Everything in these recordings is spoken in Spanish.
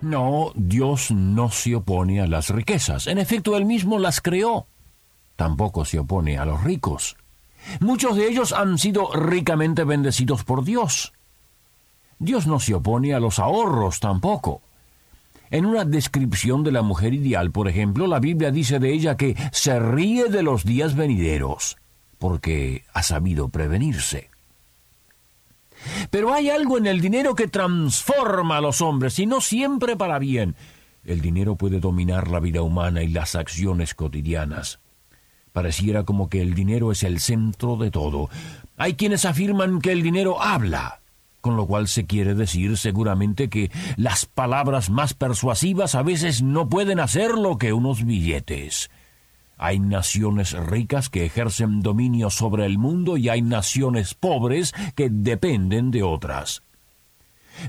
No, Dios no se opone a las riquezas. En efecto, Él mismo las creó. Tampoco se opone a los ricos. Muchos de ellos han sido ricamente bendecidos por Dios. Dios no se opone a los ahorros tampoco. En una descripción de la mujer ideal, por ejemplo, la Biblia dice de ella que se ríe de los días venideros, porque ha sabido prevenirse. Pero hay algo en el dinero que transforma a los hombres, y no siempre para bien. El dinero puede dominar la vida humana y las acciones cotidianas. Pareciera como que el dinero es el centro de todo. Hay quienes afirman que el dinero habla, con lo cual se quiere decir seguramente que las palabras más persuasivas a veces no pueden hacer lo que unos billetes. Hay naciones ricas que ejercen dominio sobre el mundo y hay naciones pobres que dependen de otras.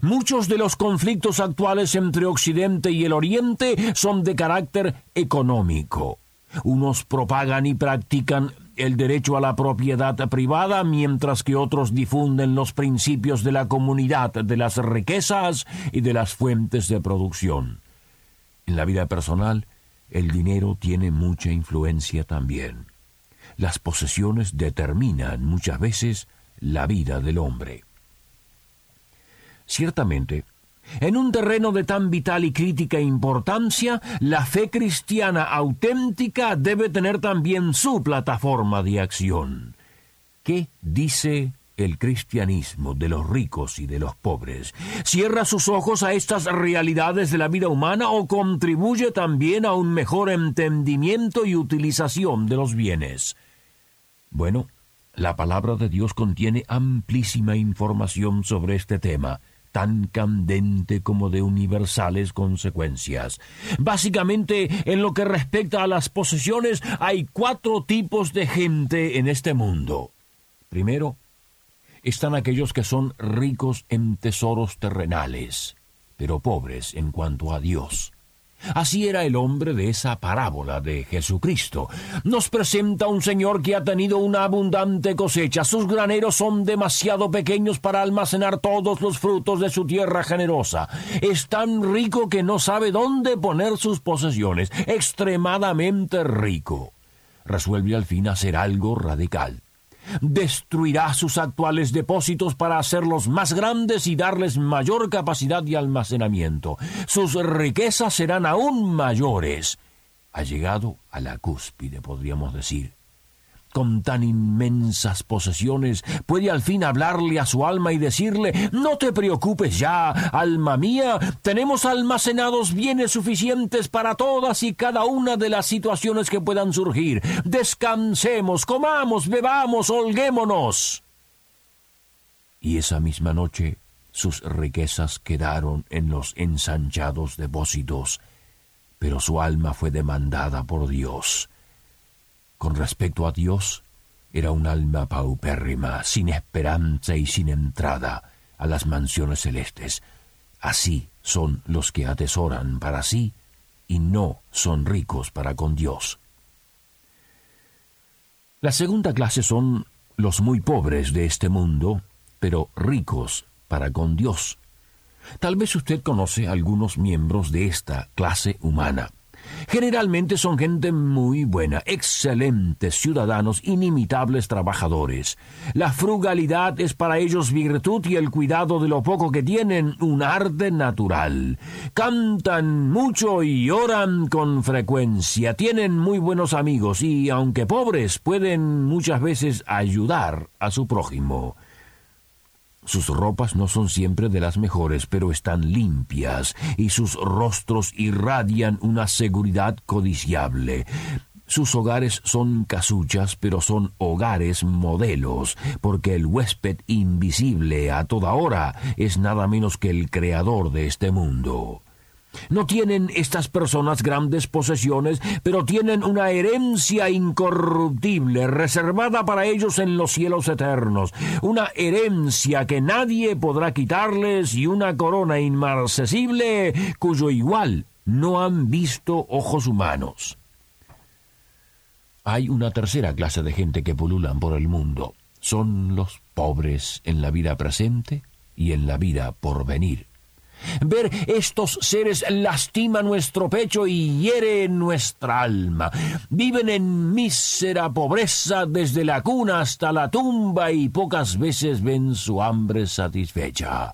Muchos de los conflictos actuales entre Occidente y el Oriente son de carácter económico. Unos propagan y practican el derecho a la propiedad privada, mientras que otros difunden los principios de la comunidad, de las riquezas y de las fuentes de producción. En la vida personal, el dinero tiene mucha influencia también. Las posesiones determinan muchas veces la vida del hombre. Ciertamente, en un terreno de tan vital y crítica importancia, la fe cristiana auténtica debe tener también su plataforma de acción. ¿Qué dice el cristianismo de los ricos y de los pobres? ¿Cierra sus ojos a estas realidades de la vida humana o contribuye también a un mejor entendimiento y utilización de los bienes? Bueno, la palabra de Dios contiene amplísima información sobre este tema tan candente como de universales consecuencias. Básicamente, en lo que respecta a las posesiones, hay cuatro tipos de gente en este mundo. Primero, están aquellos que son ricos en tesoros terrenales, pero pobres en cuanto a Dios. Así era el hombre de esa parábola de Jesucristo. Nos presenta un Señor que ha tenido una abundante cosecha. Sus graneros son demasiado pequeños para almacenar todos los frutos de su tierra generosa. Es tan rico que no sabe dónde poner sus posesiones. Extremadamente rico. Resuelve al fin hacer algo radical destruirá sus actuales depósitos para hacerlos más grandes y darles mayor capacidad de almacenamiento. Sus riquezas serán aún mayores. Ha llegado a la cúspide, podríamos decir con tan inmensas posesiones, puede al fin hablarle a su alma y decirle No te preocupes ya, alma mía, tenemos almacenados bienes suficientes para todas y cada una de las situaciones que puedan surgir. Descansemos, comamos, bebamos, holguémonos. Y esa misma noche sus riquezas quedaron en los ensanchados depósitos, pero su alma fue demandada por Dios con respecto a Dios, era un alma paupérrima, sin esperanza y sin entrada a las mansiones celestes. Así son los que atesoran para sí y no son ricos para con Dios. La segunda clase son los muy pobres de este mundo, pero ricos para con Dios. Tal vez usted conoce algunos miembros de esta clase humana. Generalmente son gente muy buena, excelentes ciudadanos, inimitables trabajadores. La frugalidad es para ellos virtud y el cuidado de lo poco que tienen un arte natural. Cantan mucho y oran con frecuencia, tienen muy buenos amigos y, aunque pobres, pueden muchas veces ayudar a su prójimo. Sus ropas no son siempre de las mejores, pero están limpias y sus rostros irradian una seguridad codiciable. Sus hogares son casuchas, pero son hogares modelos, porque el huésped invisible a toda hora es nada menos que el creador de este mundo. No tienen estas personas grandes posesiones, pero tienen una herencia incorruptible reservada para ellos en los cielos eternos, una herencia que nadie podrá quitarles y una corona inmarcesible cuyo igual no han visto ojos humanos. Hay una tercera clase de gente que pululan por el mundo. Son los pobres en la vida presente y en la vida por venir. Ver estos seres lastima nuestro pecho y hiere nuestra alma. Viven en mísera pobreza desde la cuna hasta la tumba y pocas veces ven su hambre satisfecha.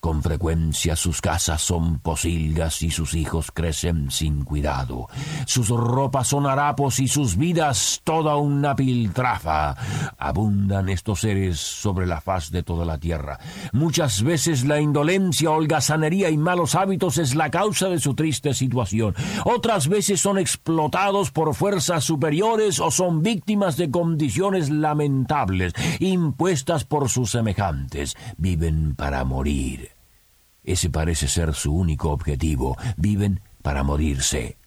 Con frecuencia sus casas son posilgas y sus hijos crecen sin cuidado. Sus ropas son harapos y sus vidas toda una piltrafa. Abundan estos seres sobre la faz de toda la tierra. Muchas veces la indolencia, holgazanería y malos hábitos es la causa de su triste situación. Otras veces son explotados por fuerzas superiores o son víctimas de condiciones lamentables, impuestas por sus semejantes. Viven para morir. Ese parece ser su único objetivo. Viven para morirse.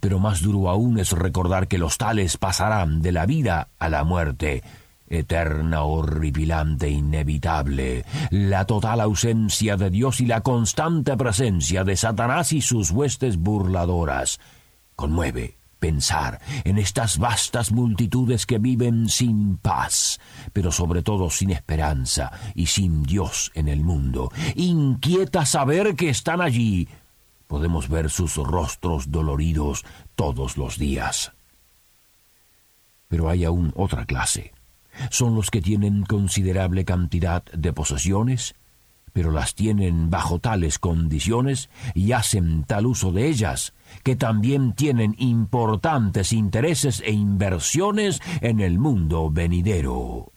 Pero más duro aún es recordar que los tales pasarán de la vida a la muerte, eterna, horripilante, inevitable, la total ausencia de Dios y la constante presencia de Satanás y sus huestes burladoras. Conmueve, pensar en estas vastas multitudes que viven sin paz, pero sobre todo sin esperanza y sin Dios en el mundo. Inquieta saber que están allí. Podemos ver sus rostros doloridos todos los días. Pero hay aún otra clase. Son los que tienen considerable cantidad de posesiones, pero las tienen bajo tales condiciones y hacen tal uso de ellas que también tienen importantes intereses e inversiones en el mundo venidero.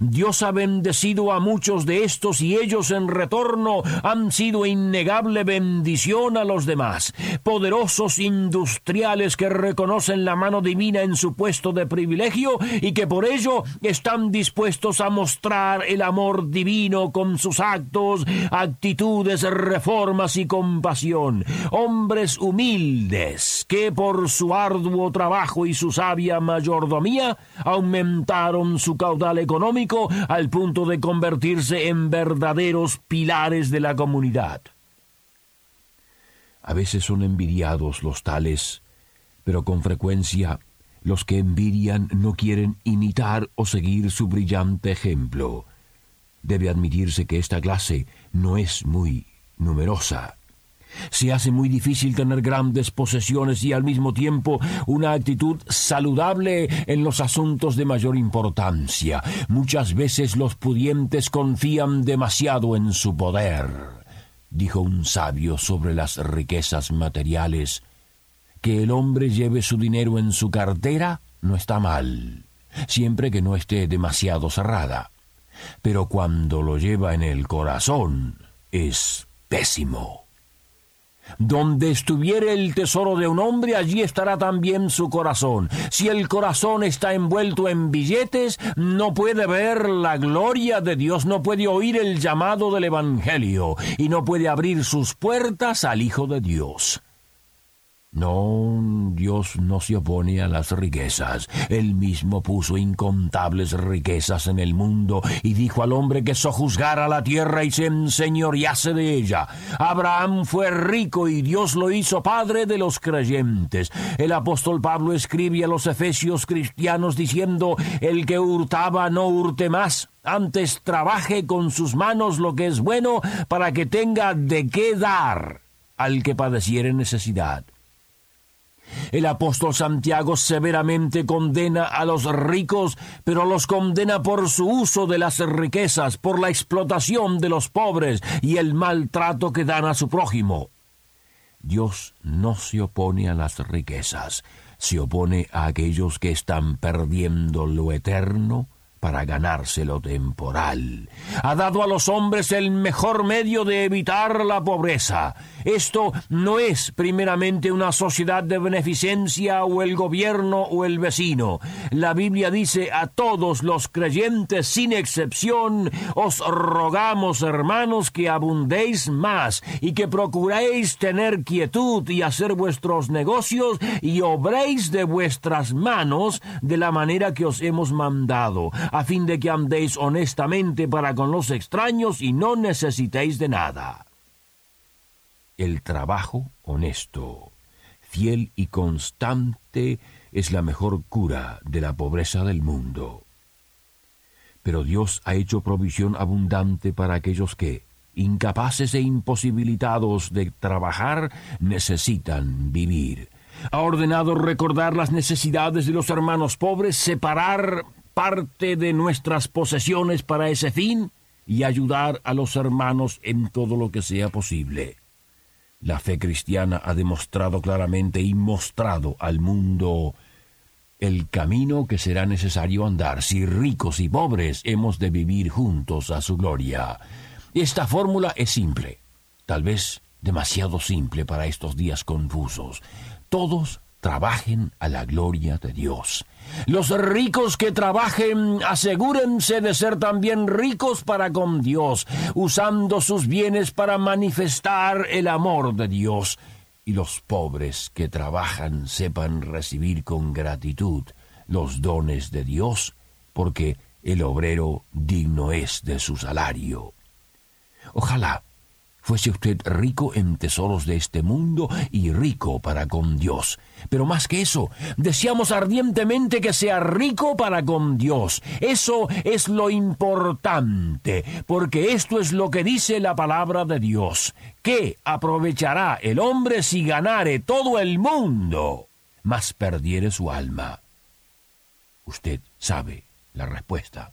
Dios ha bendecido a muchos de estos y ellos en retorno han sido innegable bendición a los demás. Poderosos industriales que reconocen la mano divina en su puesto de privilegio y que por ello están dispuestos a mostrar el amor divino con sus actos, actitudes, reformas y compasión. Hombres humildes que por su arduo trabajo y su sabia mayordomía aumentaron su caudal económico al punto de convertirse en verdaderos pilares de la comunidad. A veces son envidiados los tales, pero con frecuencia los que envidian no quieren imitar o seguir su brillante ejemplo. Debe admitirse que esta clase no es muy numerosa. Se hace muy difícil tener grandes posesiones y al mismo tiempo una actitud saludable en los asuntos de mayor importancia. Muchas veces los pudientes confían demasiado en su poder, dijo un sabio sobre las riquezas materiales. Que el hombre lleve su dinero en su cartera no está mal, siempre que no esté demasiado cerrada. Pero cuando lo lleva en el corazón es pésimo. Donde estuviere el tesoro de un hombre, allí estará también su corazón. Si el corazón está envuelto en billetes, no puede ver la gloria de Dios, no puede oír el llamado del Evangelio y no puede abrir sus puertas al Hijo de Dios. No, Dios no se opone a las riquezas. Él mismo puso incontables riquezas en el mundo y dijo al hombre que sojuzgara la tierra y se enseñorease de ella. Abraham fue rico y Dios lo hizo padre de los creyentes. El apóstol Pablo escribe a los efesios cristianos diciendo, el que hurtaba no hurte más antes trabaje con sus manos lo que es bueno para que tenga de qué dar al que padeciere necesidad. El apóstol Santiago severamente condena a los ricos, pero los condena por su uso de las riquezas, por la explotación de los pobres y el maltrato que dan a su prójimo. Dios no se opone a las riquezas, se opone a aquellos que están perdiendo lo eterno para ganarse lo temporal. Ha dado a los hombres el mejor medio de evitar la pobreza. Esto no es primeramente una sociedad de beneficencia o el gobierno o el vecino. La Biblia dice a todos los creyentes sin excepción, os rogamos hermanos que abundéis más y que procuréis tener quietud y hacer vuestros negocios y obréis de vuestras manos de la manera que os hemos mandado a fin de que andéis honestamente para con los extraños y no necesitéis de nada. El trabajo honesto, fiel y constante es la mejor cura de la pobreza del mundo. Pero Dios ha hecho provisión abundante para aquellos que, incapaces e imposibilitados de trabajar, necesitan vivir. Ha ordenado recordar las necesidades de los hermanos pobres, separar parte de nuestras posesiones para ese fin y ayudar a los hermanos en todo lo que sea posible. La fe cristiana ha demostrado claramente y mostrado al mundo el camino que será necesario andar si ricos y pobres hemos de vivir juntos a su gloria. Esta fórmula es simple, tal vez demasiado simple para estos días confusos. Todos trabajen a la gloria de Dios. Los ricos que trabajen, asegúrense de ser también ricos para con Dios, usando sus bienes para manifestar el amor de Dios. Y los pobres que trabajan sepan recibir con gratitud los dones de Dios, porque el obrero digno es de su salario. Ojalá fuese usted rico en tesoros de este mundo y rico para con Dios. Pero más que eso, deseamos ardientemente que sea rico para con Dios. Eso es lo importante, porque esto es lo que dice la palabra de Dios. ¿Qué aprovechará el hombre si ganare todo el mundo, mas perdiere su alma? Usted sabe la respuesta.